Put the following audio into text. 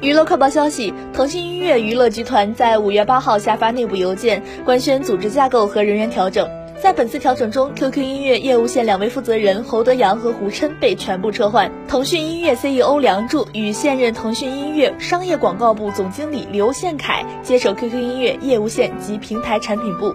娱乐快报消息腾讯音乐娱乐集团在五月八号下发内部邮件官宣组织架构和人员调整。在本次调整中 qq 音乐业务线两位负责人侯德阳和胡琛被全部撤换。腾讯音乐 ceo 梁祝与现任腾讯音乐商业广告部总经理刘宪凯接手 qq 音乐业务线及平台产品部。